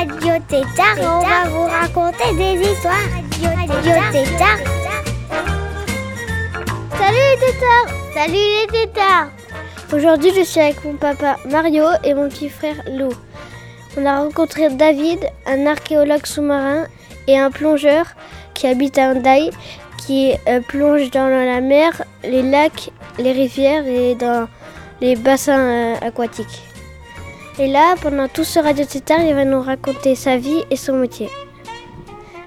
Radio Tétard on va vous raconter des histoires. Radio Tétard. Salut les tétards Salut les tétards Aujourd'hui, je suis avec mon papa Mario et mon petit frère Lou. On a rencontré David, un archéologue sous-marin et un plongeur qui habite à Hendaye, qui euh, plonge dans la mer, les lacs, les rivières et dans les bassins euh, aquatiques. Et là, pendant tout ce radio tétard, il va nous raconter sa vie et son métier.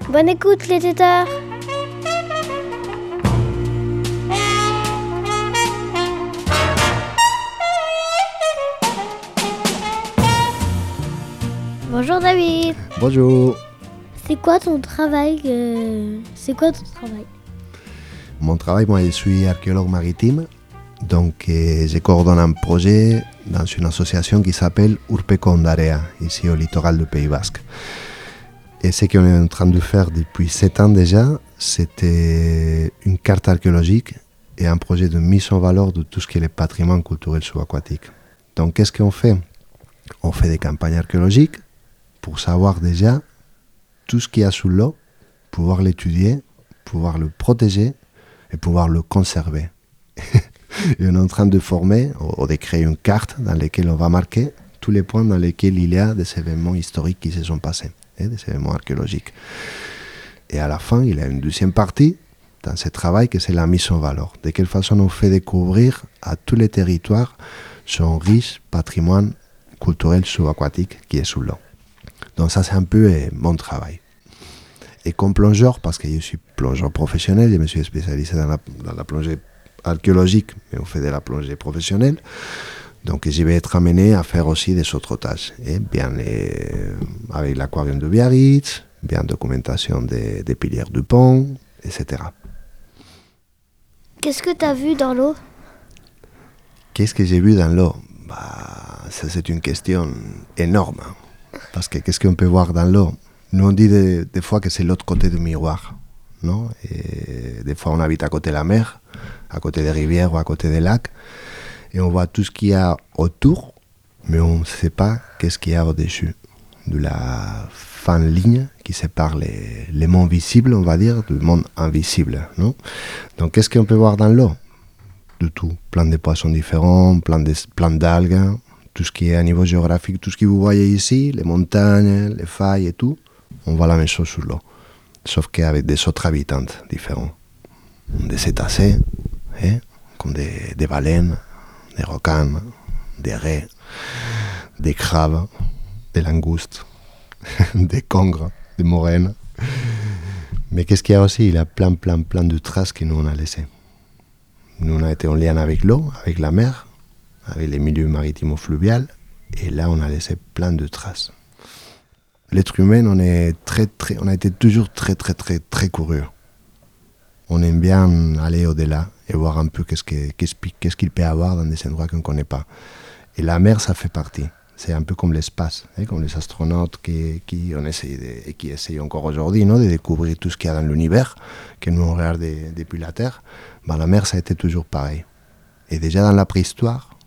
Bonne écoute les tétards Bonjour David. Bonjour. C'est quoi ton travail euh, C'est quoi ton travail? Mon travail, moi, je suis archéologue maritime. Donc, je coordonne un projet dans une association qui s'appelle Urpecondarea, ici au littoral du Pays Basque. Et ce qu'on est en train de faire depuis sept ans déjà, c'était une carte archéologique et un projet de mise en valeur de tout ce qui est le patrimoine culturel subaquatique. Donc, qu'est-ce qu'on fait? On fait des campagnes archéologiques pour savoir déjà tout ce qu'il y a sous l'eau, pouvoir l'étudier, pouvoir le protéger et pouvoir le conserver. on est en train de former ou de créer une carte dans laquelle on va marquer tous les points dans lesquels il y a des événements historiques qui se sont passés, hein, des événements archéologiques. Et à la fin, il y a une deuxième partie dans ce travail que c'est la mise en valeur. De quelle façon on fait découvrir à tous les territoires son riche patrimoine culturel subaquatique qui est sous l'eau. Donc ça, c'est un peu euh, mon travail. Et comme plongeur, parce que je suis plongeur professionnel, je me suis spécialisé dans la plongée archéologique, mais on fait de la plongée professionnelle. Donc je vais être amené à faire aussi des autres tâches. Et bien euh, avec l'aquarium de Biarritz, bien documentation des, des piliers du pont, etc. Qu'est-ce que tu as vu dans l'eau? Qu'est-ce que j'ai vu dans l'eau? Bah, Ça, c'est une question énorme. Parce que qu'est-ce qu'on peut voir dans l'eau? Nous, on dit des, des fois que c'est l'autre côté du miroir. Et des fois, on habite à côté de la mer, à côté des rivières ou à côté des lacs. Et on voit tout ce qu'il y a autour, mais on ne sait pas qu'est-ce qu'il y a au-dessus de la fin ligne qui sépare les, les mondes visibles, on va dire, du monde invisible. Donc, qu'est-ce qu'on peut voir dans l'eau? De tout. Plein de poissons différents, plein d'algues, tout ce qui est à niveau géographique, tout ce que vous voyez ici, les montagnes, les failles et tout, on voit la même chose sur l'eau. Sauf qu'avec des autres habitants différents. Des cétacés, hein, comme des, des baleines, des requins, des raies, des crabes, des langoustes, des congres, des moraines. Mais qu'est-ce qu'il y a aussi? Il y a plein, plein, plein de traces que nous on a laissées. Nous on a été en lien avec l'eau, avec la mer, avec les milieux maritimes fluviales, et là on a laissé plein de traces. L'être humain, on, est très, très, on a été toujours très, très, très, très curieux. On aime bien aller au-delà et voir un peu qu'est-ce que- qu'est-ce qu'il peut y avoir dans des endroits qu'on ne connaît pas. Et la mer, ça fait partie. C'est un peu comme l'espace, hein, comme les astronautes qui, qui, on de- et qui essayent encore aujourd'hui de découvrir tout ce qu'il y a dans l'univers, que nous on regarde de- depuis la Terre. Ben, la mer, ça a été toujours pareil. Et déjà dans la préhistoire,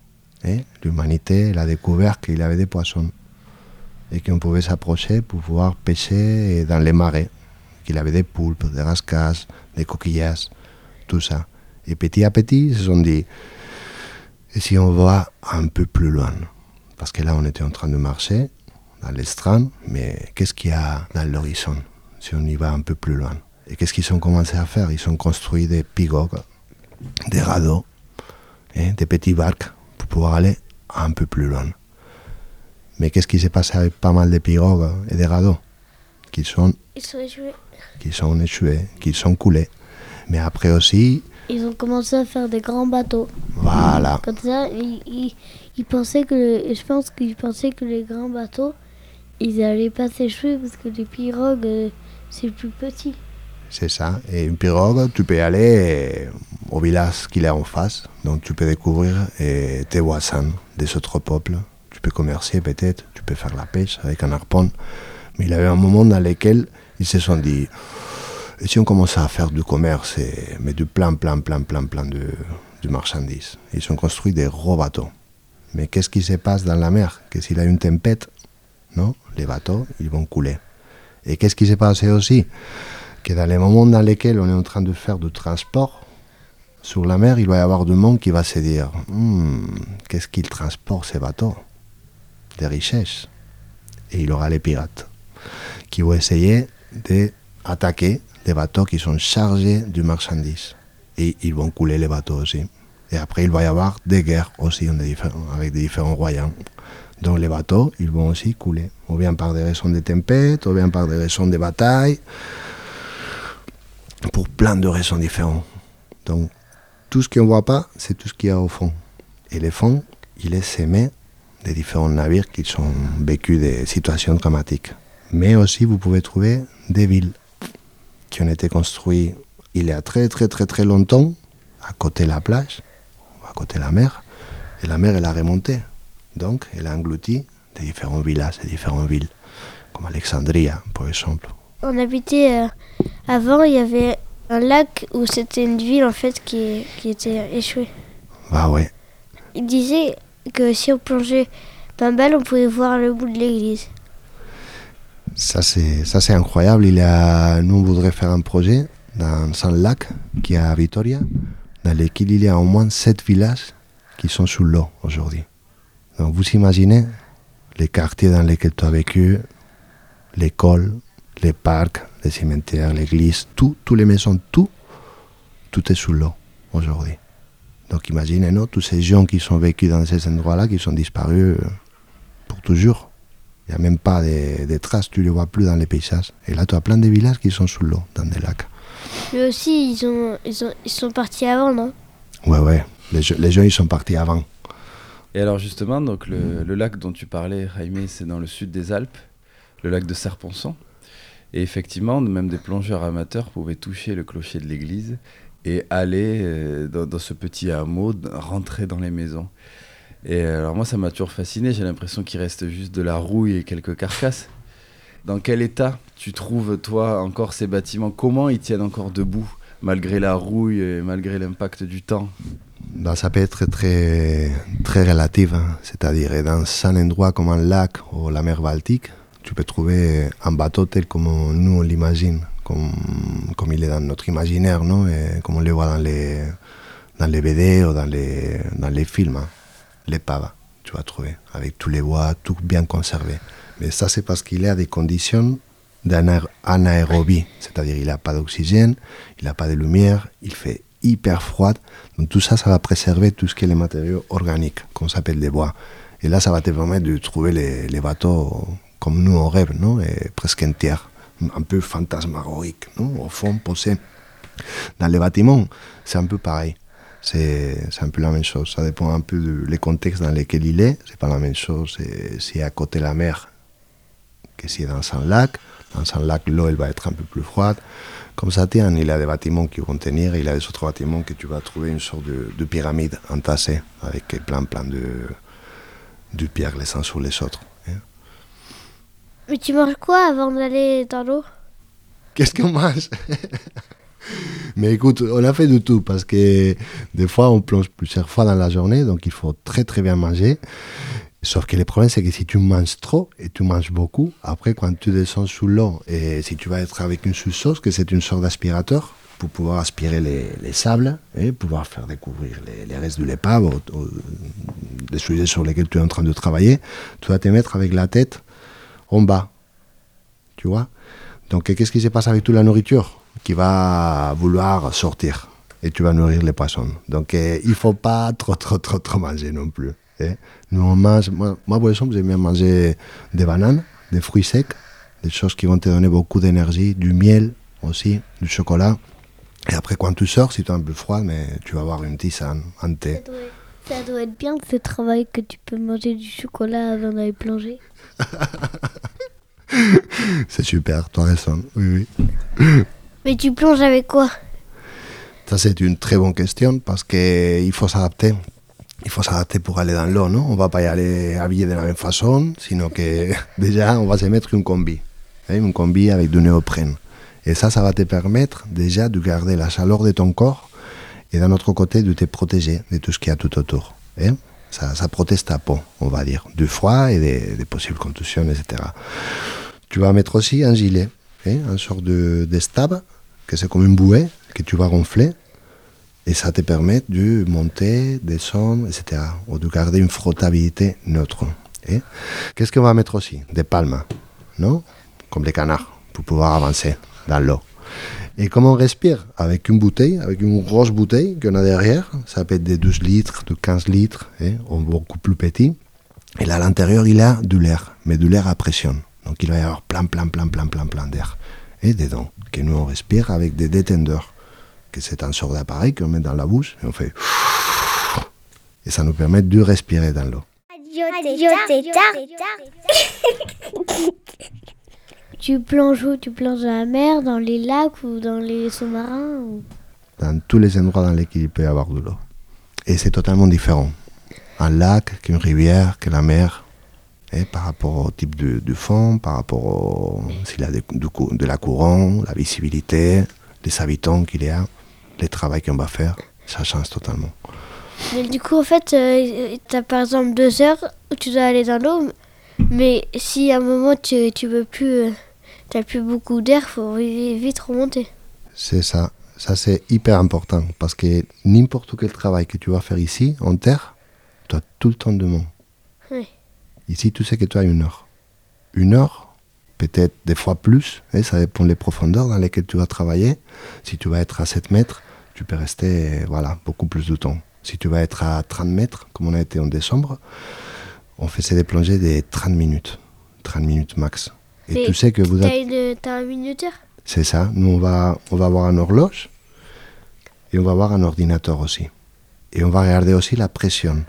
hein, l'humanité a découvert qu'il y avait des poissons et qu'on pouvait s'approcher pour pouvoir pêcher dans les marais, qu'il avait des poulpes, des rascasses, des coquillages, tout ça. Et petit à petit, ils se sont dit, et si on va un peu plus loin? Parce que là, on était en train de marcher dans l'estrade, mais qu'est-ce qu'il y a dans l'horizon si on y va un peu plus loin? Et qu'est-ce qu'ils ont commencé à faire? Ils ont construit des pirogues, des radeaux, hein, des petits barques pour pouvoir aller un peu plus loin. Mais qu'est-ce qui s'est passé avec pas mal de pirogues et de radeaux Qui sont, Ils sont échoués. qui sont échoués, qui sont coulés. Mais après aussi, Ils ont commencé à faire des grands bateaux. voilà, Comme ça, ils, ils, ils pensaient que, le- je pense qu'ils pensaient que les grands bateaux, ils n'allaient pas s'échouer parce que les pirogues, euh, c'est plus petit. C'est ça. Et une pirogue, tu peux aller au village qu'il est en face. Donc tu peux découvrir tes voisins des autres peuples. Tu peux commercer peut-être, tu peux faire la pêche avec un harpon. Mais il y avait un moment dans lequel ils se sont dit, et si on commençait à faire du commerce, mais du plein, plein, plein, plein, plein de, de marchandises. Ils ont construit des gros bateaux. Mais qu'est-ce qui se passe dans la mer? Que s'il y a une tempête, non, les bateaux, ils vont couler. Et qu'est-ce qui s'est passé aussi? Que dans les moments dans lesquels on est en train de faire du transport, sur la mer, il va y avoir du monde qui va se dire Hmm, qu'est-ce qu'ils transportent ces bateaux? Des richesses. Et il aura les pirates qui vont essayer d'attaquer les bateaux qui sont chargés de marchandises. Et ils vont couler les bateaux aussi. Et après, il va y avoir des guerres aussi avec des différents royaumes. Donc les bateaux, ils vont aussi couler, ou bien par des raisons de tempête, ou bien par des raisons de bataille, pour plein de raisons différentes. Donc tout ce qu'on ne voit pas, c'est tout ce qu'il y a au fond. Et le fond, il est semé des différents navires qui ont vécu des situations dramatiques. Mais aussi, vous pouvez trouver des villes qui ont été construites il y a très très très très longtemps, à côté de la plage, à côté de la mer. Et la mer, elle a remonté. Donc, elle a englouti des différents villages, des différentes villes, comme Alexandria, par exemple. On habitait euh, avant, il y avait un lac où c'était une ville en fait qui, qui était échouée. Bah ouais. Il disait que si on plongeait pas mal, on pouvait voir le bout de l'église. Ça c'est ça c'est incroyable. Nous on voudrait faire un projet dans un lac qui est à Vitoria, dans lequel il y a au moins sept villages qui sont sous l'eau aujourd'hui. Donc vous imaginez les quartiers dans lesquels tu as vécu, l'école, les parcs, les cimetières, l'église, tout, toutes les maisons, tout, tout est sous l'eau aujourd'hui. Donc imaginez non, tous ces gens qui sont vécus dans ces endroits-là, qui sont disparus euh, pour toujours. Il n'y a même pas de, traces, tu ne les vois plus dans les paysages. Et là, tu as plein de villages qui sont sous l'eau, dans des lacs. Mais aussi, ils, ont, ils, ont, ils sont partis avant, non? Ouais, ouais. Les, les gens, ils sont partis avant. Et alors justement, donc le, le lac dont tu parlais, Jaime, c'est dans le sud des Alpes, le lac de Serponçon. Et effectivement, même des plongeurs amateurs pouvaient toucher le clocher de l'église et aller euh, dans, ce petit hameau, rentrer dans les maisons. Et alors moi, ça m'a toujours fasciné. J'ai l'impression qu'il reste juste de la rouille et quelques carcasses. Dans quel état tu trouves, toi, encore ces bâtiments? Comment ils tiennent encore debout, malgré la rouille et malgré l'impact du temps? Ben, ça peut être très, très relatif. Hein. C'est-à-dire, dans un endroit comme un lac ou la mer Baltique, tu peux trouver un bateau tel comme nous on l'imagine, comme, il est dans notre imaginaire, non? Et comme on le voit dans les, dans les BD ou dans les, les films. Hein. L'épave, tu vas trouver, avec tous les bois, tout bien conservé. Mais ça, c'est parce qu'il y a des conditions d'anaérobie, c'est-à-dire il n'a pas d'oxygène, il n'a pas de lumière, il fait hyper froid. Donc tout ça, ça va préserver tout ce qui est les matériaux organiques, qu'on s'appelle des bois. Et là, ça va te permettre de trouver les, les bateaux comme nous on rêve, non? Et presque entiers, un peu fantasmagorique, non Au fond, posé. Dans les bâtiments, c'est un peu pareil. C'est un peu la même chose. Ça dépend un peu du contexte dans lequel il est. C'est pas la même chose si à côté de la mer que si dans un lac. Dans un lac, l'eau elle va être un peu plus froide. Comme ça, tiens, il a des bâtiments qui vont tenir, il y a des autres bâtiments que tu vas trouver une sorte de, de pyramide entassée avec plein, plein de, de pierres les uns sur les autres. Mais tu manges quoi avant d'aller dans l'eau? Qu'est-ce qu'on mange? Mais écoute, on a fait de tout parce que des fois on plonge plusieurs fois dans la journée, donc il faut très très bien manger. Sauf que le problème, c'est que si tu manges trop et tu manges beaucoup, après, quand tu descends sous l'eau, et si tu vas être avec une sous-sauce, que c'est une sorte d'aspirateur, pour pouvoir aspirer les, les, sables et pouvoir faire découvrir les, les restes de l'épave, des sujets sur lesquels tu es en train de travailler, tu vas te mettre avec la tête en bas. Tu vois? Donc, qu'est-ce qui se passe avec toute la nourriture qui va vouloir sortir? Et tu vas nourrir les poissons. Donc, eh, il faut pas trop, trop, trop, trop manger non plus. Eh. Nous, on mange, moi, moi, par exemple, j'aime bien manger des bananes, des fruits secs, des choses qui vont te donner beaucoup d'énergie, du miel aussi, du chocolat. Et après, quand tu sors, si tu es un peu froid, mais tu vas avoir une tisane, un thé. Ça doit, ça doit être bien ce travail que tu peux manger du chocolat avant d'aller plonger. C'est super, tu as raison. Oui, oui. Mais tu plonges avec quoi? Ça, c'est une très bonne question parce qu'il faut s'adapter. Il faut s'adapter pour aller dans l'eau, non? On va pas y aller habillé de la même façon, sinon que déjà, on va se mettre une combi. hein, une combi avec du néoprène. Et ça, ça va te permettre déjà de garder la chaleur de ton corps et d'un autre côté de te protéger de tout ce qu'il y a tout autour. hein? Ça, ça protège ta peau, on va dire, du froid et des, des possibles contusions, etc. Tu vas mettre aussi un gilet, hein, un sort de, de stab, que c'est comme une bouée que tu vas gonfler. Et ça te permet de monter, descendre, etc. Ou de garder une frottabilité neutre. hein. Qu'est-ce qu'on va mettre aussi? Des palmes, non? Comme les canards, pour pouvoir avancer dans l'eau. Et comment on respire Avec une bouteille, avec une grosse bouteille qu'on a derrière. Ça peut être de 12 litres, de 15 litres, hein, ou beaucoup plus petit. Et là, à l'intérieur, il a de l'air, mais de l'air à pression. Donc il va y avoir plein, plein, plein, plein, plein, plein d'air. Et dedans, que nous on respire avec des détendeurs, que c'est un sort d'appareil qu'on met dans la bouche et on fait. Et ça nous permet de respirer dans l'eau. Tu plonges où? Tu plonges dans la mer, dans les lacs ou dans les sous-marins ou- Dans tous les endroits dans lesquels il peut y avoir de l'eau. Et c'est totalement différent. Un lac, qu'une rivière, que la mer. Et par rapport au type de, de fond, par rapport au, s'il y a de, la courant, la visibilité, les habitants qu'il y a, le travail qu'on va faire, ça change totalement. Mais du coup, en fait, tu as par exemple deux heures où tu dois aller dans l'eau. Mais si à un moment tu, tu veux plus, tu n'as plus beaucoup d'air, faut vi- vite remonter. C'est ça. Ça, c'est hyper important parce que n'importe quel travail que tu vas faire ici, en terre, tu as tout le temps de monde. Oui. Ici, tu sais que tu as une heure. Une heure, peut-être des fois plus, et ça dépend des profondeurs dans lesquelles tu vas travailler. Si tu vas être à 7 mètres, tu peux rester voilà, beaucoup plus de temps. Si tu vas être à 30 mètres, comme on a été en décembre, on faisait des plongées de 30 minutes. 30 minutes max. Et Mais tu sais que vous avez... as, un minuteur C'est ça. Nous, on va, on va avoir une horloge et on va avoir un ordinateur aussi. Et on va regarder aussi la pression.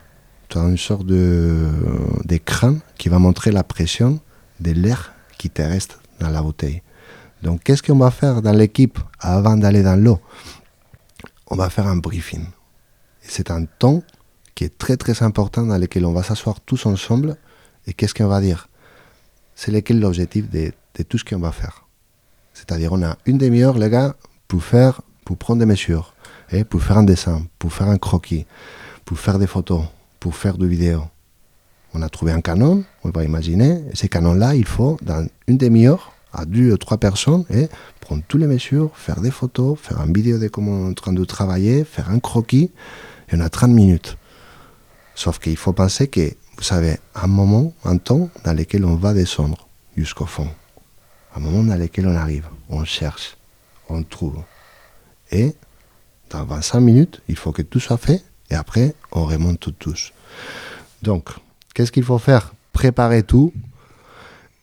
Tu as une sorte d'écran qui va montrer la pression de l'air qui te reste dans la bouteille. Donc, qu'est-ce qu'on va faire dans l'équipe avant d'aller dans l'eau? On va faire un briefing. C'est un temps qui est très très important dans lequel on va s'asseoir tous ensemble et qu'est-ce qu'on va dire? C'est lequel l'objectif de, tout ce qu'on va faire. C'est-à-dire, on a une demi-heure, les gars, pour faire, pour prendre des mesures, et pour faire un dessin, pour faire un croquis, pour faire des photos, pour faire des vidéos. On a trouvé un canon, on va imaginer, et ces canons-là, il faut, dans une demi-heure, à deux ou trois personnes, et prendre toutes les mesures, faire des photos, faire une vidéo de comment on est en train de travailler, faire un croquis, et on a 30 minutes. Sauf qu'il faut penser que, vous savez, un moment, un temps dans lequel on va descendre jusqu'au fond un moment dans lequel on arrive, on cherche, on trouve. Et dans 25 minutes, il faut que tout soit fait et après, on remonte tous. Donc, qu'est-ce qu'il faut faire? Préparer tout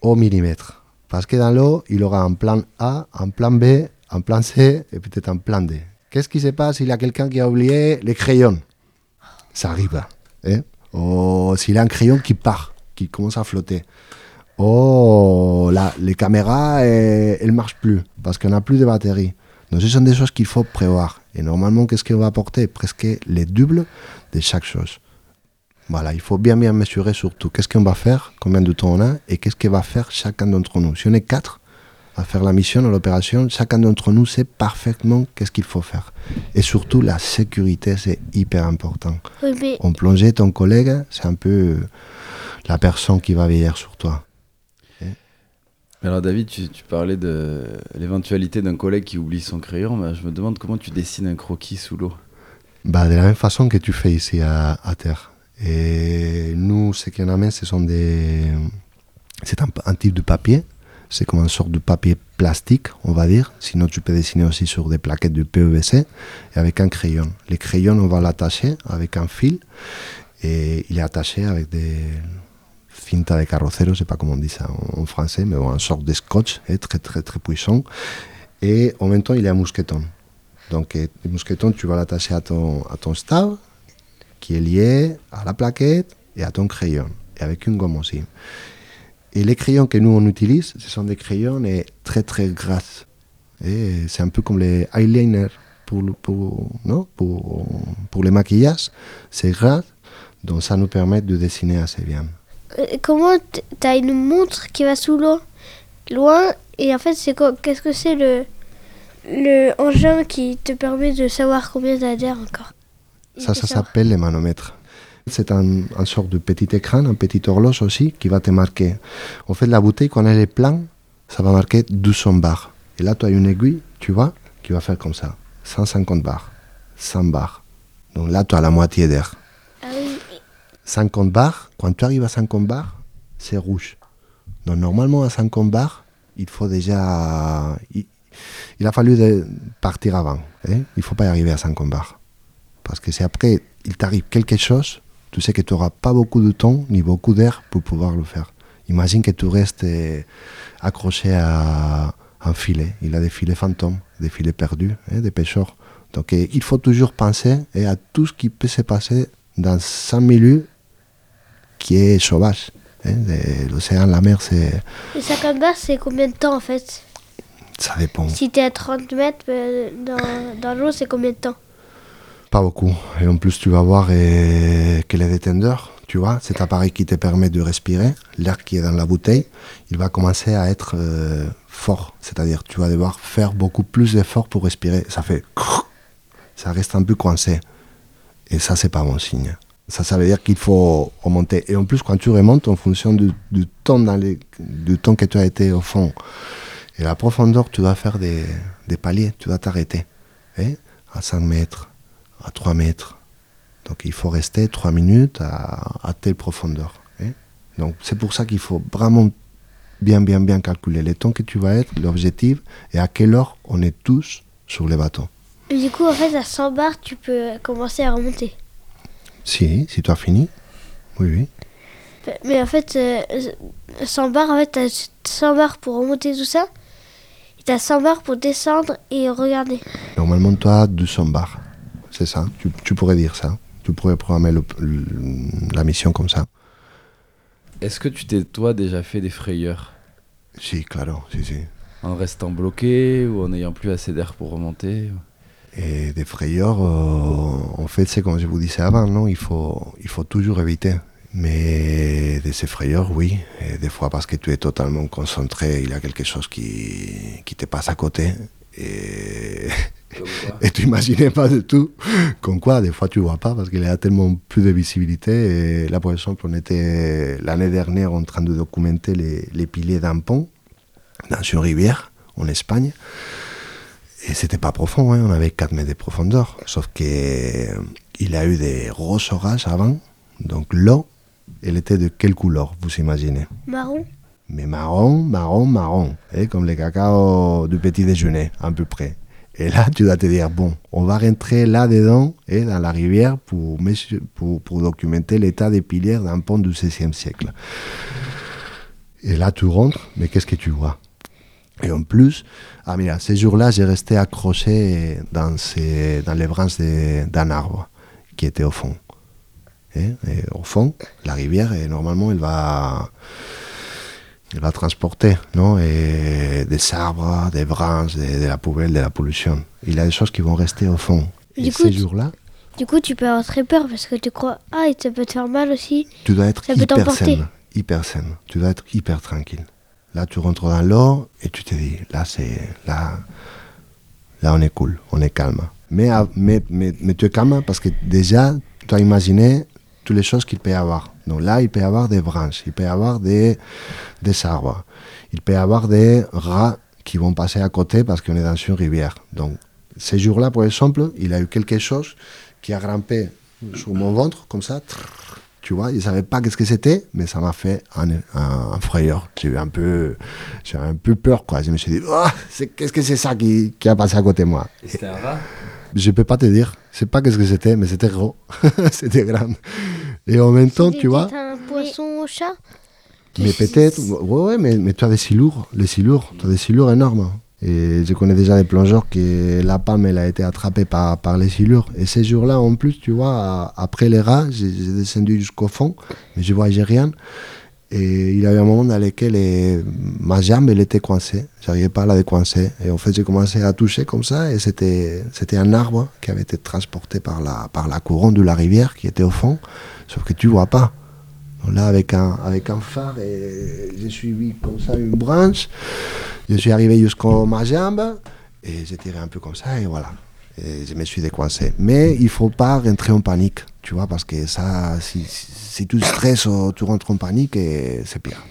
au millimètre. Parce que dans l'eau, il aura un plan A, un plan B, un plan C et peut-être un plan D. Qu'est-ce qui se passe? S'il y a quelqu'un qui a oublié les crayons Ça arrive. Hein? Ou s'il a un crayon qui part, qui commence à flotter. Oh, là, les caméras, elles ne marchent plus parce qu'on n'a plus de batterie. Donc, ce sont des choses qu'il faut prévoir. Et normalement, qu'est-ce qu'on va apporter? Presque les doubles de chaque chose. Voilà, il faut bien bien mesurer surtout qu'est-ce qu'on va faire, combien de temps on a et qu'est-ce que va faire chacun d'entre nous. Si on est quatre à faire la mission, à l'opération, chacun d'entre nous sait parfaitement qu'est-ce qu'il faut faire. Et surtout, la sécurité, c'est hyper important. Oui, mais En plongée, ton collègue, c'est un peu la personne qui va veiller sur toi. Alors David, tu, tu parlais de l'éventualité d'un collègue qui oublie son crayon. mais je me demande comment tu dessines un croquis sous l'eau. Bah, de la même façon que tu fais ici à, à terre. Et nous, ce qu'on amène, ce sont des. C'est un, un type de papier. C'est comme une sorte de papier plastique, on va dire. Sinon, tu peux dessiner aussi sur des plaquettes de PEVC et avec un crayon. Les crayons, on va l'attacher avec un fil et il est attaché avec des cinta de carrocero, je sais pas comment on dit ça en, français, mais bon, une sorte de scotch hein, très très très puissant. Et en même temps, il est un mousqueton. Donc, le mousqueton, tu vas l'attacher à ton, à ton qui est lié à la plaquette et à ton crayon, et avec une gomme aussi. Et les crayons que nous on utilise, ce sont des crayons et très très gras. Et c'est un peu comme les eyeliners pour, pour, non pour, pour les maquillages. C'est gras, donc ça nous permet de dessiner assez bien. Euh, Comment t- t'as une montre qui va sous l'eau, loin, et en fait, c'est Qu'est-ce que c'est le le engin qui te permet de savoir combien d'air encore? Ça, ça s'appelle le manomètre. C'est un, un sorte de petit écran, un petit horloge aussi, qui va te marquer. En fait, la bouteille, quand elle est pleine, ça va marquer 200 bars. Et là, tu as une aiguille, tu vois, qui va faire comme ça. 150 bars, 100 bars. Donc là, tu as la moitié d'air. Ah oui. 50 bars, quand tu arrives à 50 bars, c'est rouge. Donc normalement, à 50 bars, il faut déjà... Il, il a fallu de partir avant. hein. Il ne faut pas y arriver à 50 bars. Parce que si après, il t'arrive quelque chose, tu sais que tu n'auras pas beaucoup de temps ni beaucoup d'air pour pouvoir le faire. Imagine que tu restes euh, accroché à un filet. Il a des filets fantômes, des filets perdus, hein, des pêcheurs. Donc euh, il faut toujours penser eh, à tout ce qui peut se passer dans un milieu qui est sauvage. hein. L'océan, la mer, c'est, Et 50 bars, c'est combien de temps en fait? Ça dépend. Si t'es à 30 mètres euh, dans, dans l'eau, c'est combien de temps? Pas beaucoup. Et en plus, tu vas voir que les détendeurs, tu vois, cet appareil qui te permet de respirer, l'air qui est dans la bouteille, il va commencer à être euh, fort. C'est-à-dire, tu vas devoir faire beaucoup plus d'efforts pour respirer. Ça fait. Ça reste un peu coincé. Et ça, c'est pas bon signe. Ça, ça veut dire qu'il faut remonter. Et en plus, quand tu remontes, en fonction du, temps, dans les- du temps que tu as été au fond et la profondeur, tu dois faire des, des paliers, tu dois t'arrêter. à 5 mètres, à 3 mètres. Donc il faut rester 3 minutes à, à telle profondeur. hein. Donc c'est pour ça qu'il faut vraiment bien, bien, bien calculer le temps que tu vas être, l'objectif, et à quelle heure on est tous sur le bateau. Et Du coup, en fait, à 100 bars, tu peux commencer à remonter. Si, si tu as fini, oui, oui. Mais en fait, euh, 100 bars, en fait, t'as 100 bars pour remonter tout ça. Et t'as 100 bars pour descendre et regarder. Normalement, tu as 200 bars. C'est ça, tu, tu pourrais dire ça. Tu pourrais programmer le- le- la mission comme ça. Est-ce que tu t'es, toi, déjà fait des frayeurs? Si, claro, si, si. En restant bloqué ou en n'ayant plus assez d'air pour remonter? Et des frayeurs, euh, en fait, c'est comme je vous disais avant, non? Il faut, il faut toujours éviter. Mais de ces frayeurs, oui. Et des fois, parce que tu es totalement concentré, il y a quelque chose qui, qui te passe à côté. Et, et tu imaginais pas du tout. Comme quoi, des fois, tu vois pas parce qu'il y a tellement plus de visibilité. Et là, par exemple, on était l'année dernière en train de documenter les, les piliers d'un pont dans une rivière en Espagne. Et c'était pas profond, hein, on avait 4 mètres de profondeur. Sauf que euh, a eu des gros orages avant. Donc l'eau, elle était de quelle couleur, vous imaginez? Marron Mais marron, marron, marron. hein, comme les cacao du petit déjeuner, à peu près. Et là, tu dois te dire, bon, on va rentrer là-dedans, et dans la rivière, pour, documenter l'état des piliers d'un pont du XVIe siècle. Et là, tu rentres, mais qu'est-ce que tu vois? Et en plus, ah mira, ces jours-là, j'ai resté accroché dans, les branches d'un arbre qui était au fond. Et au fond, la rivière, et normalement, elle va, elle va transporter non et des arbres, des branches, de, de la poubelle, de la pollution. Il y a des choses qui vont rester au fond. Du et coup, ces jours-là, Du coup, tu peux avoir très peur parce que tu crois, ah, ça peut te faire mal aussi. tu dois être Ça hyper saine, hyper saine. Tu dois être hyper tranquille. Là, tu rentres dans l'eau et tu te dis, là, c'est là, là, on est cool, on est calme. Mais, mais, mais, mais tu es calme parce que déjà, tu as imaginé toutes les choses qu'il peut y avoir. Donc là, il peut y avoir des branches, il peut y avoir des, des arbres, il peut y avoir des rats qui vont passer à côté parce qu'on est dans une rivière. Donc, ces jours-là, par exemple, il a eu quelque chose qui a grimpé sur mon ventre, comme ça. Tu vois, je ne savais pas qu'est-ce que c'était, mais ça m'a fait un, un, un frayeur. J'ai eu un peu, un peu peur, quoi. Je me suis dit, c'est- qu'est-ce que c'est ça qui, qui a passé à côté de moi? C'était un rat? Je peux pas te dire. Je sais pas qu'est-ce que c'était, mais c'était gros. c'était grand. Et en même temps, tu vois, T'as un poisson au chat mais peut-être, ouais, ouais, mais, mais tu as des silures, les silures, tu as des silures énormes. Et je connais déjà des plongeurs que la palme, elle a été attrapée par, par les silures. Et ces jours-là, en plus, tu vois, après les rats, j'ai j'ai descendu jusqu'au fond, mais je voyais rien. Et il y a eu un moment dans lequel eh, ma jambe elle était coincée. J'arrivais pas à la décoincer. Et en fait, j'ai commencé à toucher comme ça. Et c'était, un arbre qui avait été transporté par la, par la de la rivière qui était au fond. Sauf que tu vois pas. Donc là, avec un, avec un phare, j'ai suivi comme ça une branche. Je suis arrivé jusqu'à ma jambe. Et j'ai tiré un peu comme ça. Et voilà. Et je me suis décoincé. Mais il faut pas rentrer en panique. Tu vois, parce que ça, si, si tu stresses ou tu rentres en panique, et c'est pire.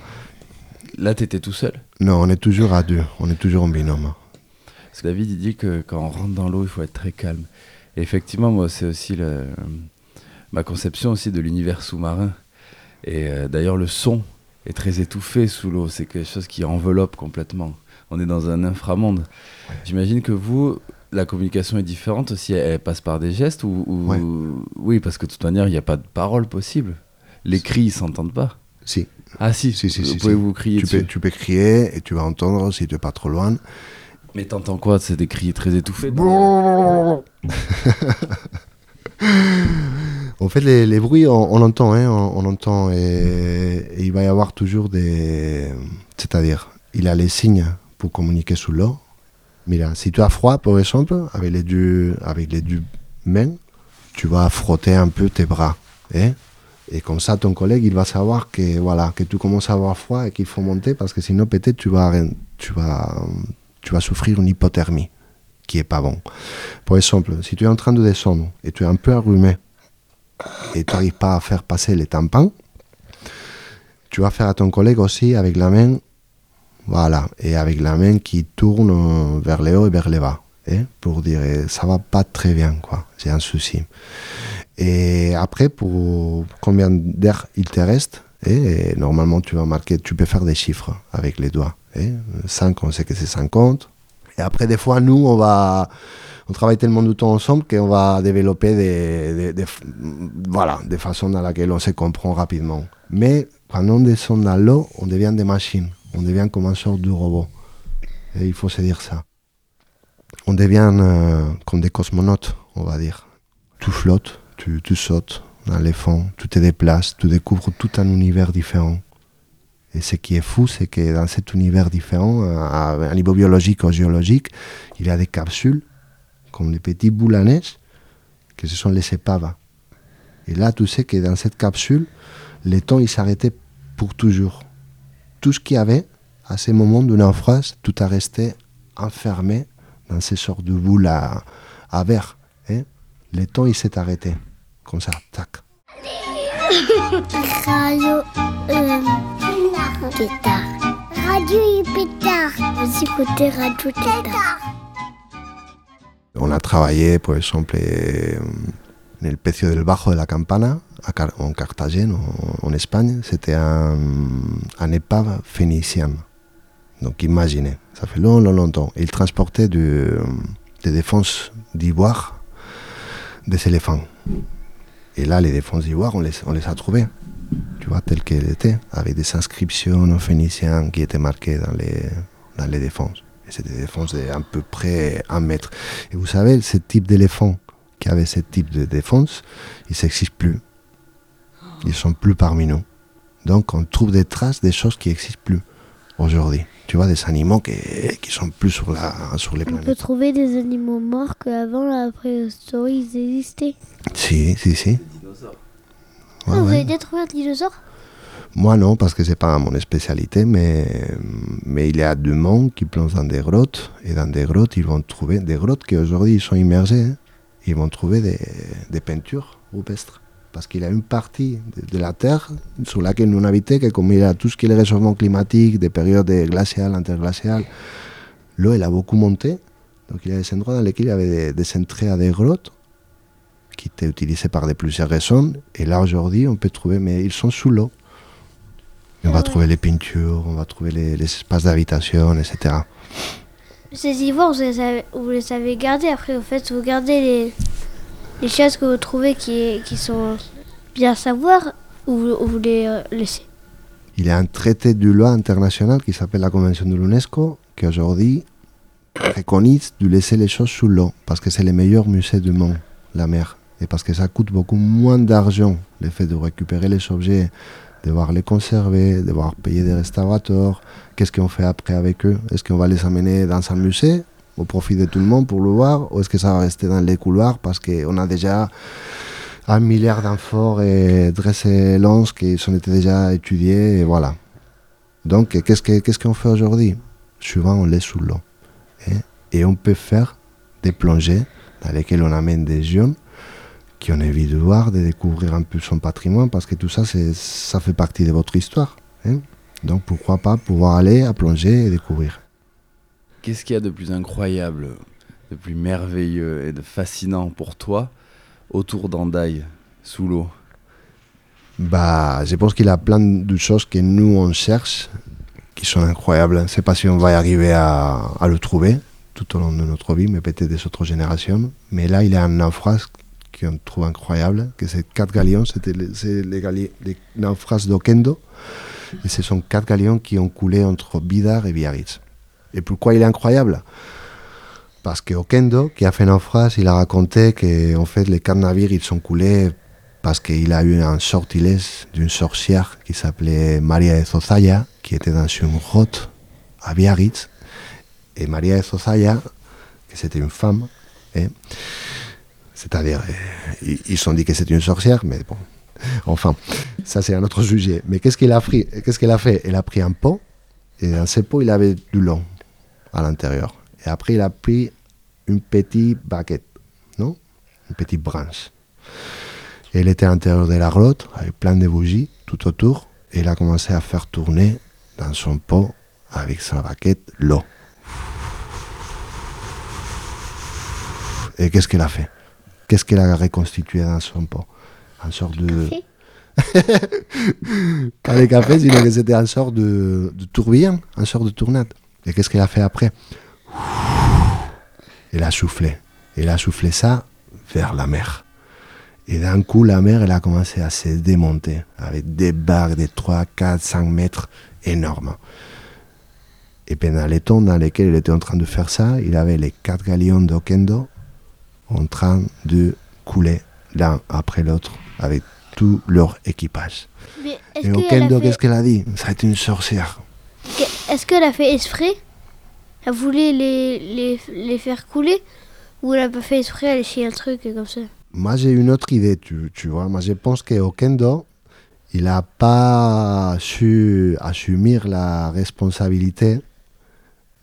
Là, tu étais tout seul? Non, on est toujours à deux, on est toujours en binôme. Parce que David, il dit que quand on rentre dans l'eau, il faut être très calme. Et effectivement, moi, c'est aussi le- ma conception aussi de l'univers sous-marin. Et euh, d'ailleurs, le son est très étouffé sous l'eau. C'est quelque chose qui enveloppe complètement. On est dans un inframonde. J'imagine que vous, la communication est différente aussi. Elle, elle passe par des gestes ou, ou- Ouais. Oui, parce que de toute manière, il n'y a pas de parole possible. Les cris, ils s'entendent pas. Si, Ah si, Si, si, vous si, pouvez si. vous crier tu dessus. peux, tu peux crier et tu vas entendre si tu es pas trop loin. Mais t'entends quoi? C'est des cris très étouffés En fait, les, les bruits, on, on entend, hein, on, on entend, et, et il va y avoir toujours des... C'est-à-dire, il a les signes pour communiquer sous l'eau. Mira, si tu as froid, par exemple, avec les deux, avec les deux mains, tu vas frotter un peu tes bras. hein. et comme ça, ton collègue, il va savoir que, voilà, que tu commences à avoir froid et qu'il faut monter, parce que sinon, peut-être, tu vas, tu, vas, tu vas souffrir une hypothermie, qui est pas bon. Par exemple, si tu es en train de descendre et tu es un peu arrumé, et tu n'arrives pas à faire passer les tampons, tu vas faire à ton collègue aussi avec la main, voilà, et avec la main qui tourne euh, vers le haut et vers le bas, hein, pour dire eh, ça va pas très bien, quoi, j'ai un souci. Et après, pour combien d'air il te reste, et normalement tu vas marquer, tu peux faire des chiffres avec les doigts. hein. 5, on sait que c'est 50. Et après, des fois, nous, on va, on travaille tellement de temps ensemble qu'on va développer des, voilà, des façons dans lesquelles on se comprend rapidement. Mais quand on descend dans l'eau, on devient des machines. On devient comme une sorte de robot. Et il faut se dire ça. On devient euh, comme des cosmonautes, on va dire. Tu flottes, tu, sautes dans les fonds, tu te déplaces, tu découvres tout un univers différent. Et ce qui est fou, c'est que dans cet univers différent, à à un niveau biologique ou géologique, il y a des capsules, comme des petits boules que ce sont les épaves. Et là, tu sais que dans cette capsule, le temps, il s'arrêtait pour toujours. Tout ce qu'il y avait, à ce moment de naufrage, tout a resté enfermé dans ces sortes de boules à, à verre. hein. Le temps, il s'est arrêté. Comme ça, tac. Radio euh, Tétard. Radio Pétard. Vous écoutez Radio Tétard. On a travaillé, por exemple, eh, en el Pecio del Bajo de la Campana, En Carthagène, en, Espagne. C'était un, épave phénicien. Donc imaginez, ça fait long, long, longtemps. Il transportait du- des défenses d'ivoire des éléphants. Et là, les défenses d'ivoire, on les, a trouvées, tu vois, telles qu'elles étaient, avec des inscriptions en phénicien qui étaient marquées dans les, défenses. Et c'était des défenses d'à peu près un mètre. Et vous savez, ce type d'éléphant qui avait ce type de défense, ils n'existent plus. Ils sont plus parmi nous. Donc on trouve des traces des choses qui n'existent plus aujourd'hui. Tu vois, des animaux qui, qui sont plus sur, la, sur les On peut planètes. trouver des animaux morts qu'avant la préhistoire ils existaient. Si, si, si. Ouais, Ah, vous ouais. avez déjà trouvé un dinosaure? Moi non, parce que c'est pas mon spécialité, mais, mais il y a du monde qui plonge dans des grottes, et dans des grottes, ils vont trouver des grottes qui aujourd'hui sont immergées, hein. ils vont trouver des, des peintures rupestres. Parce qu'il y a une partie de, de la Terre sur laquelle nous habitons, que comme il y a tout ce qui est le réchauffement climatique, des périodes glaciales, interglaciales, l'eau elle a beaucoup monté. Donc il y a des endroits dans lesquels il y avait des, des entrées à des grottes qui étaient utilisées par de plusieurs raisons. Et là aujourd'hui, on peut trouver, mais ils sont sous l'eau. On va Ah ouais. trouver les peintures, on va trouver les, les espaces d'habitation, etc. Ces ivoires, vous les avez, vous les avez gardés. Après, en fait, vous gardez les, les choses que vous trouvez qui, qui sont bien à savoir ou vous, ou vous les euh, laissez. Il y a un traité de loi international qui s'appelle la Convention de l'UNESCO qui aujourd'hui préconise de laisser les choses sous l'eau parce que c'est le meilleur musée du monde, la mer. Et parce que ça coûte beaucoup moins d'argent le fait de récupérer les objets devoir les conserver, devoir payer des restaurateurs. Qu'est-ce qu'on fait après avec eux? Est-ce qu'on va les amener dans un musée? Au profit de tout le monde pour le voir Ou est-ce que ça va rester dans les couloirs parce qu'on a déjà un milliard d'amphores et dressés longs qui sont été déjà étudiés et voilà. Donc, qu'est-ce qu'on fait aujourd'hui? Souvent, on laisse sous l'eau. hein. Et on peut faire des plongées dans lesquelles on amène des jeunes qui ont envie de voir, de découvrir un peu son patrimoine, parce que tout ça, ça fait partie de votre histoire. hein. Donc, pourquoi pas pouvoir aller à plonger et découvrir Qu'est-ce qu'il y a de plus incroyable, de plus merveilleux et de fascinant pour toi autour d'Andaï, sous l'eau? Bah, je pense qu'il a plein de choses que nous, on cherche, qui sont incroyables. Je ne sais pas si on va arriver à, le trouver tout au long de notre vie, mais peut-être des autres générations. Mais là, il y a un naufrage qu'on trouve incroyable, que c'est quatre galions, c'était les, les, les naufrages d'Okendo. Et ce sont quatre galions qui ont coulé entre Bidar et Biarritz. Et pourquoi il est incroyable? Parce que Okendo, qui a fait naufrage, il a raconté que en fait, les quatre navires, ils sont coulés parce qu'il a eu un sortilège d'une sorcière qui s'appelait Maria de Zozaya, qui était dans une grotte à Biarritz. Et Maria de Zozaya, que c'était une femme, hein, c'est-à-dire, euh, ils sont dit que c'était une sorcière, mais bon, enfin, ça c'est un autre sujet. Mais qu'est-ce qu'elle a, a fait? Elle a pris un pot, et dans ce pot, il avait du long à l'intérieur. Et après, il a pris une petite baguette, non? Une petite branche. Et elle était à l'intérieur de la grotte, avec plein de bougies tout autour. Et il a commencé à faire tourner dans son pot, avec sa baguette, l'eau. Et qu'est-ce qu'elle a fait? Qu'est-ce qu'elle a reconstitué dans son pot? Un sorte de. Pas de café, sinon que c'était un sort de, de tourbillon, un sort de tournade. Et qu'est-ce qu'elle a fait après Elle a soufflé. Elle a soufflé ça vers la mer. Et d'un coup, la mer, elle a commencé à se démonter avec des barres de 3, 4, 5 mètres énormes. Et pendant les temps dans lesquels il était en train de faire ça, il avait les quatre galions d'Okendo en train de couler l'un après l'autre avec tout leur équipage. Mais Et Okendo, qu'est-ce qu'elle a dit? Ça a été une sorcière. Est-ce qu'elle a fait exprès? Elle voulait les, les, les faire couler? Ou elle a pas fait exprès, elle a essayé un truc comme ça? Moi, j'ai une autre idée, tu, vois. Moi, je pense que Okendo, il n'a pas su assumer la responsabilité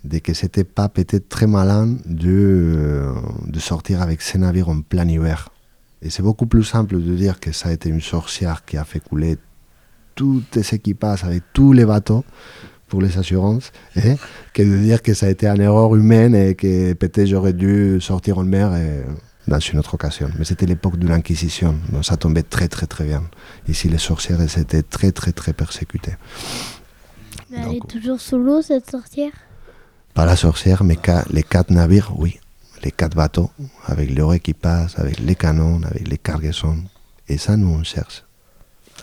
de que c'était pas peut-être très malin de, de sortir avec ses navires en plein hiver. Et c'est beaucoup plus simple de dire que ça a été une sorcière qui a fait couler tous les équipages avec tous les bateaux pour les assurances, hein, que de dire que ça a été une erreur humaine et que peut-être j'aurais dû sortir en mer et- dans une autre occasion. Mais c'était l'époque de l'Inquisition, donc ça tombait très très très bien. Ici, les sorcières, elles étaient très très très persécutées. Mais elle Donc- est toujours sous l'eau, cette sorcière? Pas la sorcière, mais les quatre navires, oui. Les quatre bateaux, avec leur équipage, avec les canons, avec les cargaisons. Et ça, nous, on cherche.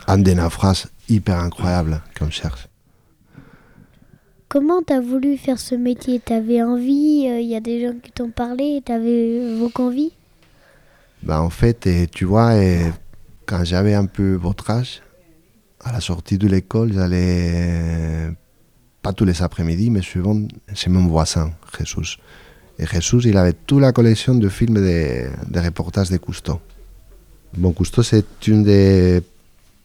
Un des naufrages hyper incroyables qu'on cherche. Comment t'as voulu faire ce métier? T'avais envie Il y a des gens qui t'ont parlé T'avais beaucoup envie Ben, en fait, tu vois, quand j'avais un peu votre âge, à la sortie de l'école, j'allais, pas tous les après-midi, mais souvent chez mon voisin, Jesus. Et Jesus, il avait toute la collection de films de, de reportages de Cousteau. Bon, Cousteau, c'est une des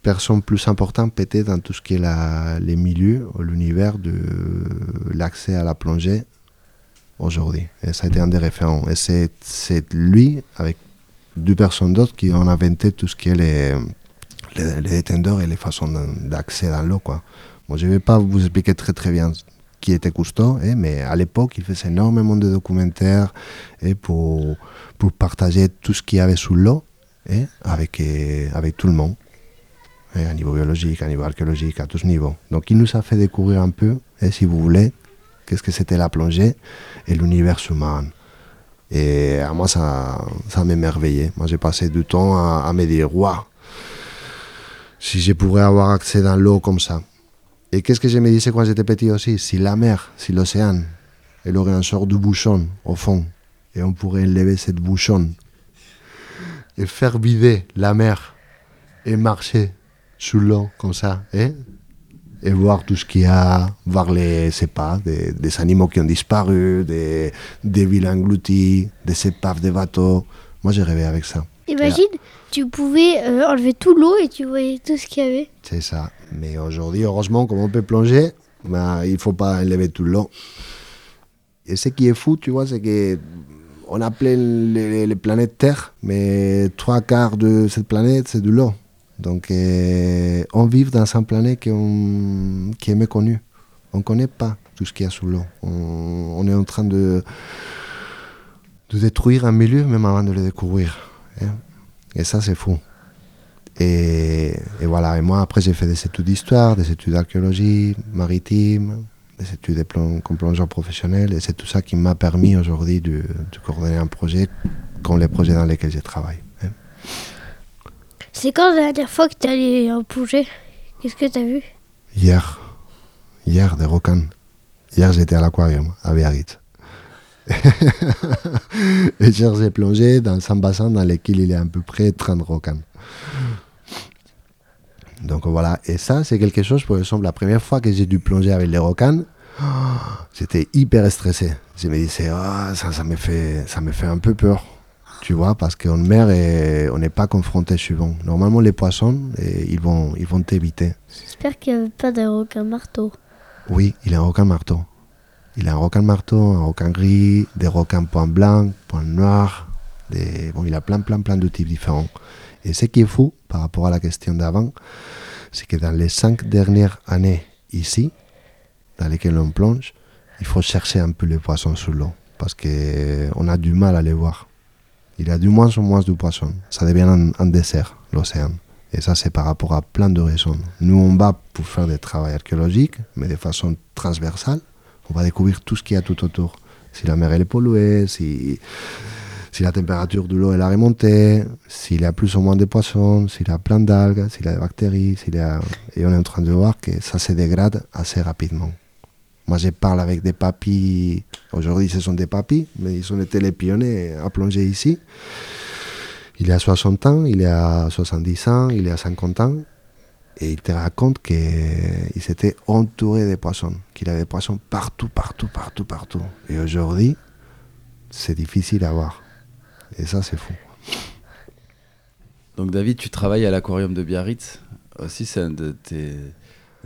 personnes plus importantes peut-être dans tout ce qui est les milieux, l'univers de l'accès à la plongée aujourd'hui. Et ça a été un des référents. Et c'est lui, avec deux personnes d'autres, qui ont inventé tout ce qui est les, les, les et les façons d'accès dans l'eau. Bon, je ne vais pas vous expliquer très très bien qui était Cousteau, hein, mais à l'époque, il faisait énormément de documentaires et pour, pour partager tout ce qu'il y avait sous l'eau hein, avec, avec tout le monde, à niveau biologique, à niveau archéologique, à tous niveaux. Donc il nous a fait découvrir un peu, hein, si vous voulez, qu'est-ce que c'était la plongée et l'univers sous-marin. Et à moi, ça, ça m'émerveillait. Moi, j'ai passé du temps à, à me dire, waouh, si je pourrais avoir accès dans l'eau comme ça. Et qu'est-ce que je me disais quand j'étais petit aussi? Si la mer, si l'océan, elle aurait un sort de bouchon au fond, et on pourrait enlever cette bouchon et faire vider la mer et marcher sous l'eau, comme ça, hein et voir tout ce qu'il y a, voir les, c'est pas, des, des, animaux qui ont disparu, des, des villes englouties, des épaves de bateaux. Moi, j'ai rêvé avec ça. Imagine, tu pouvais euh, enlever tout l'eau et tu voyais tout ce qu'il y avait. C'est ça. Mais aujourd'hui, heureusement, comme on peut plonger, ben, il faut pas enlever tout l'eau. Et ce qui est fou, tu vois, c'est que on appelait les, les, planètes Terre, mais trois quarts de cette planète, c'est de l'eau. Donc, euh, on vit dans un planète qui, est méconnu. On ne connaît pas tout ce qu'il y a sous l'eau. On, est en train de, détruire un milieu même avant de le découvrir. Hein. Et ça, c'est fou. Et, voilà, et moi, après, j'ai fait des études d'histoire, des études d'archéologie maritime, des études de comme plongeur professionnel. Et c'est tout ça qui m'a permis aujourd'hui de, de, coordonner un projet comme les projets dans lesquels je travaille. Hein. C'est quand la dernière fois que tu es allé en plongée Qu'est-ce que tu as vu? Hier. Hier, des requins. Hier, j'étais à l'aquarium, à Biarritz. et hier, j'ai plongé dans un bassin dans lequel il y a à peu près 30 requins. Donc voilà, et ça, c'est quelque chose, par exemple, la première fois que j'ai dû plonger avec les requins, j'étais hyper stressé. Je me disais, oh, ça, ça, me fait, ça me fait un peu peur tu vois, parce qu'en mer, et on n'est pas confronté souvent. Normalement, les poissons, et ils vont ils vont t'éviter. J'espère qu'il n'y avait pas de requin marteau. Oui, il a un requin marteau. Il a un requin marteau, un requin gris, des requins point blanc, point noir. Des... Bon, il a plein, plein, plein de types différents. Et ce qui est fou par rapport à la question d'avant, c'est que dans les cinq dernières années ici, dans lesquelles on plonge, il faut chercher un peu les poissons sous l'eau parce qu'on a du mal à les voir. Il y a de moins en moins de poissons. Ça devient un, un désert, l'océan. Et ça, c'est par rapport à plein de raisons. Nous, on va pour faire des travaux archéologiques, mais de façon transversale. On va découvrir tout ce qu'il y a tout autour. Si la mer elle est polluée, si, si la température de l'eau elle a remonté, s'il y a plus ou moins de poissons, s'il y a plein d'algues, s'il y a des bactéries, s'il y a... et on est en train de voir que ça se dégrade assez rapidement. Moi, je parle avec des papis. Aujourd'hui, ce sont des papis, mais ils ont été les pionniers à plonger ici. Il y a 60 ans, il y a 70 ans, il y a 50 ans. Et ils te racontent qu'ils étaient entourés de poissons, qu'il avait des poissons partout, partout, partout, partout. Et aujourd'hui, c'est difficile à voir. Et ça, c'est fou. Donc, David, tu travailles à l'aquarium de Biarritz. Aussi, c'est un de tes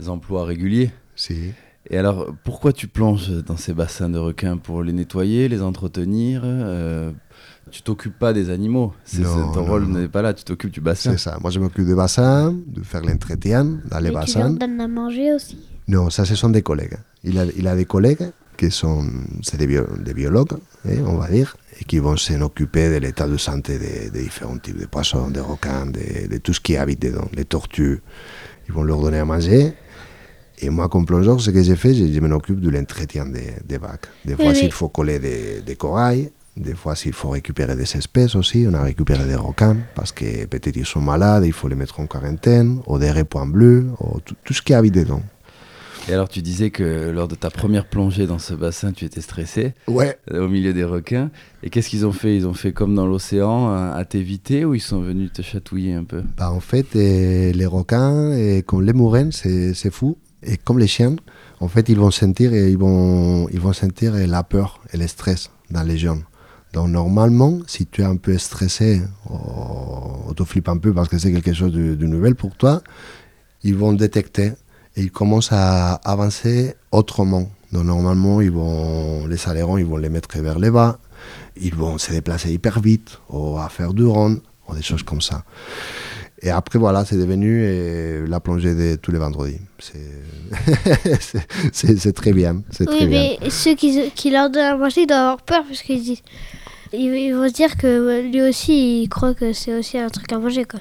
emplois réguliers. Si. Et alors, pourquoi tu plonges dans ces bassins de requins Pour les nettoyer, les entretenir euh, Tu t'occupes pas des animaux? C'est, Non, ton non, rôle non. n'est pas là, tu t'occupes du bassin. C'est ça. Moi, je m'occupe des bassins, de faire l'entretien dans les Et tu bassins. leur donnes à manger aussi? Non, ça, ce sont des collègues. Il a, il a des collègues qui sont c'est des, bio- des biologues, hein, on va dire, et qui vont s'en occuper de l'état de santé des, des différents types de poissons, des requins, de, de tout ce qui habite dedans, les tortues. Ils vont leur donner à manger. Et moi, comme plongeur, ce que j'ai fait, je, je m'en occupe de l'entretien des, des vagues. Des fois, Oui, s'il oui. faut coller des, des corails, des fois, s'il faut récupérer des espèces aussi. On a récupéré des requins parce que peut-être ils sont malades, il faut les mettre en quarantaine, ou des répoints bleus, ou tout, tout ce qui habite dedans. Et alors, tu disais que lors de ta première plongée dans ce bassin, tu étais stressé Ouais, euh, au milieu des requins. Et qu'est-ce qu'ils ont fait? Ils ont fait comme dans l'océan, à, à t'éviter, ou ils sont venus te chatouiller un peu? Bah, en fait, euh, les requins, et comme les mourins, c'est c'est fou. Et comme les chiens, en fait, ils vont sentir, et ils vont, ils vont sentir la peur et le stress dans les jeunes. Donc, normalement, si tu es un peu stressé, ou tu flippes un peu parce que c'est quelque chose de, de nouvel pour toi, ils vont détecter et ils commencent à avancer autrement. Donc, normalement, ils vont, les ailerons, ils vont les mettre vers le bas, ils vont se déplacer hyper vite, ou à faire du rond, ou des choses comme ça. Et après, voilà, c'est devenu euh, la plongée de tous les vendredis. C'est- très bien. Très Oui, bien. mais ceux qui, qui leur donnent à manger ils doivent avoir peur parce qu'ils disent. Ils, ils vont se dire que euh, lui aussi, il croit que c'est aussi un truc à manger. Quoi.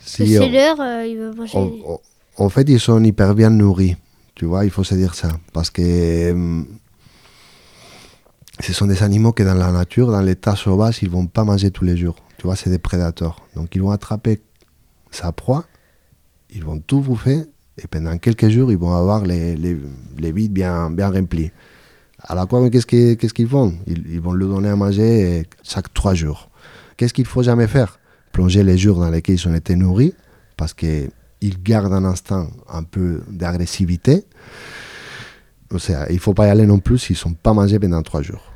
Si, c'est l'heure, euh, il va manger. on- on- en fait, ils sont hyper bien nourris. Tu vois, il faut se dire ça. Parce que hum, ce sont des animaux que dans la nature, dans l'état sauvage, ils vont pas manger tous les jours. Tu vois, c'est des prédateurs. Donc, ils vont attraper sa proie, ils vont tout bouffer, et pendant quelques jours, ils vont avoir les, vides bien, bien remplis. À l'aquarium, qu'est-ce qu'ils qu'ils font? Ils, vont lui donner à manger chaque trois jours. Qu'est-ce qu'il faut jamais faire? Plonger les jours dans lesquels ils ont été nourris, parce que ils gardent un instant un peu d'agressivité. Il faut pas y aller non plus s'ils sont pas mangés pendant trois jours.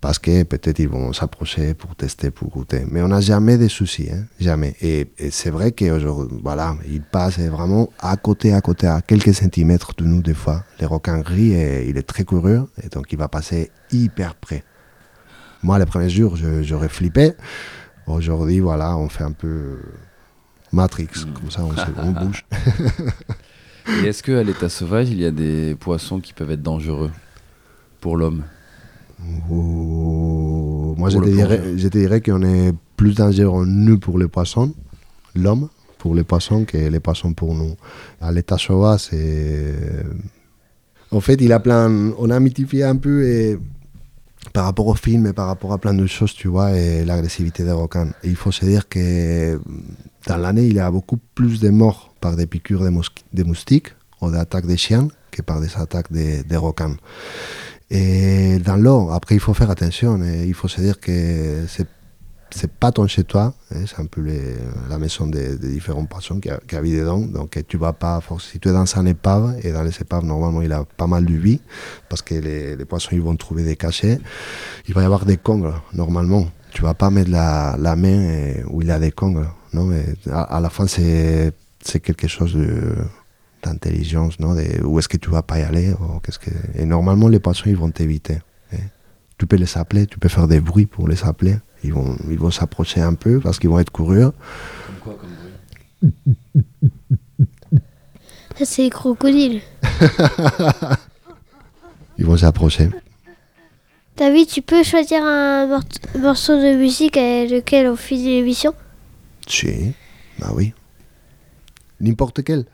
Parce que peut-être ils vont s'approcher pour tester, pour goûter. Mais on n'a jamais de soucis, hein, jamais. Et, c'est vrai qu'aujourd'hui, voilà, ils passent vraiment à côté, à côté, à quelques centimètres de nous des fois. Les requins gris, et, il est très couru, et donc il va passer hyper près. Moi, les premiers jours, j'aurais flippé. Aujourd'hui, voilà, on fait un peu Matrix, comme ça, on, se- bouge. Est-ce qu'à l'état sauvage, il y a des poissons qui peuvent être dangereux pour l'homme? Ou- Moi, je dirais, je dirais qu'on est plus dangereux, nous, pour les poissons, l'homme, pour les poissons, que les poissons pour nous. À l'état sauvage, c'est. En fait, il a plein. On a mythifié un peu et par rapport au film et par rapport à plein de choses, tu vois, et l'agressivité des requins. Il faut se dire que dans l'année, il y a beaucoup plus de morts par des piqûres de, de moustiques ou d'attaques des chiens que par des attaques des requins. Et dans l'eau, après, il faut faire attention. Et il faut se dire que c'est c'est pas ton chez toi, hein, c'est un peu les- la maison des, des différents poissons qui, qui habitent dedans. Donc tu vas pas, si tu es dans un épave, et dans les épaves, normalement, il a pas mal de vie, parce que les, les poissons, ils vont trouver des cachets. Il va y avoir des congres, normalement. Tu vas pas mettre la, la main euh, où il a des congres. Non, mais à, à la fin, c'est quelque chose de d'intelligence, non de, Où est-ce que tu vas pas y aller ou qu'est-ce que... Et normalement, les poissons, ils vont t'éviter. hein. Tu peux les appeler, tu peux faire des bruits pour les appeler. Ils vont ils vont s'approcher un peu parce qu'ils vont être courus. Comme quoi, comme bruit Ça, c'est les crocodiles. Ils vont s'approcher. David, tu peux choisir un morceau de musique avec lequel on finit l'émission? Si, bah oui. N'importe quel.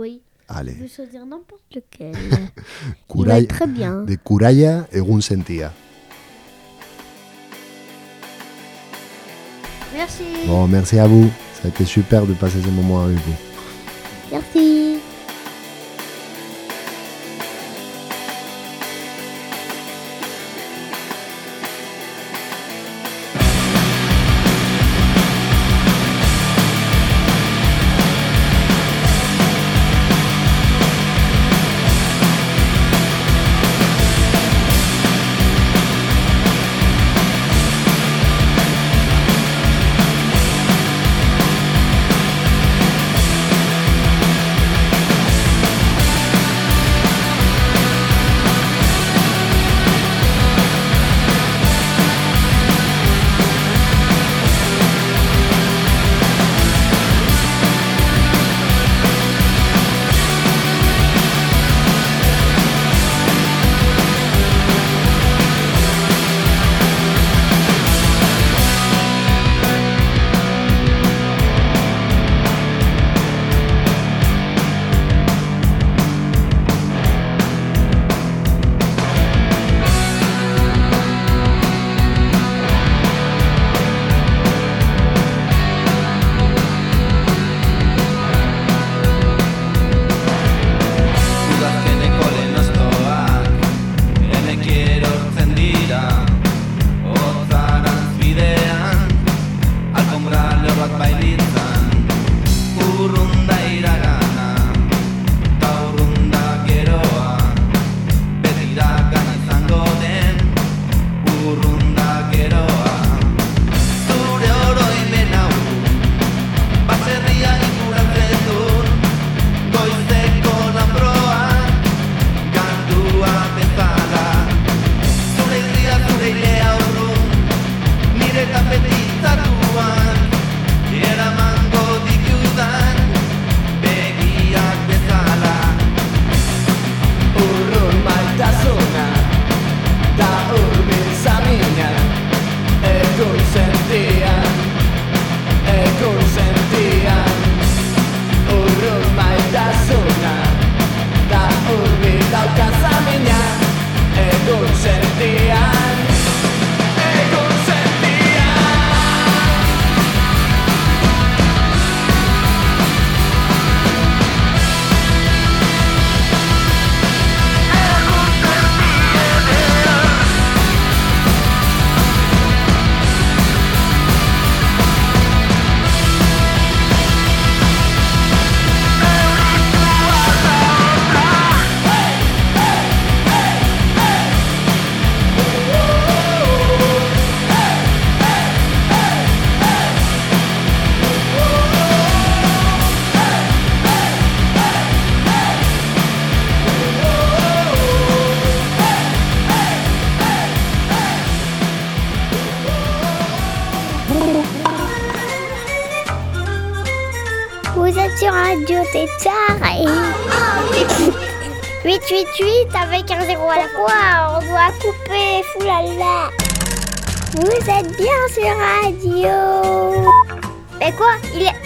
Oui. Allez. peux choisir n'importe lequel. Curay- très bien. de Curaya et Sentia. Merci. Bon, merci à vous. Ça a été super de passer ce moment avec vous.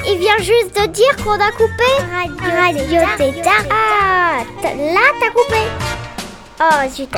Il, vient juste de dire qu'on a coupé Radio Tétard. Ah, t- là t'as coupé. Oh, zut.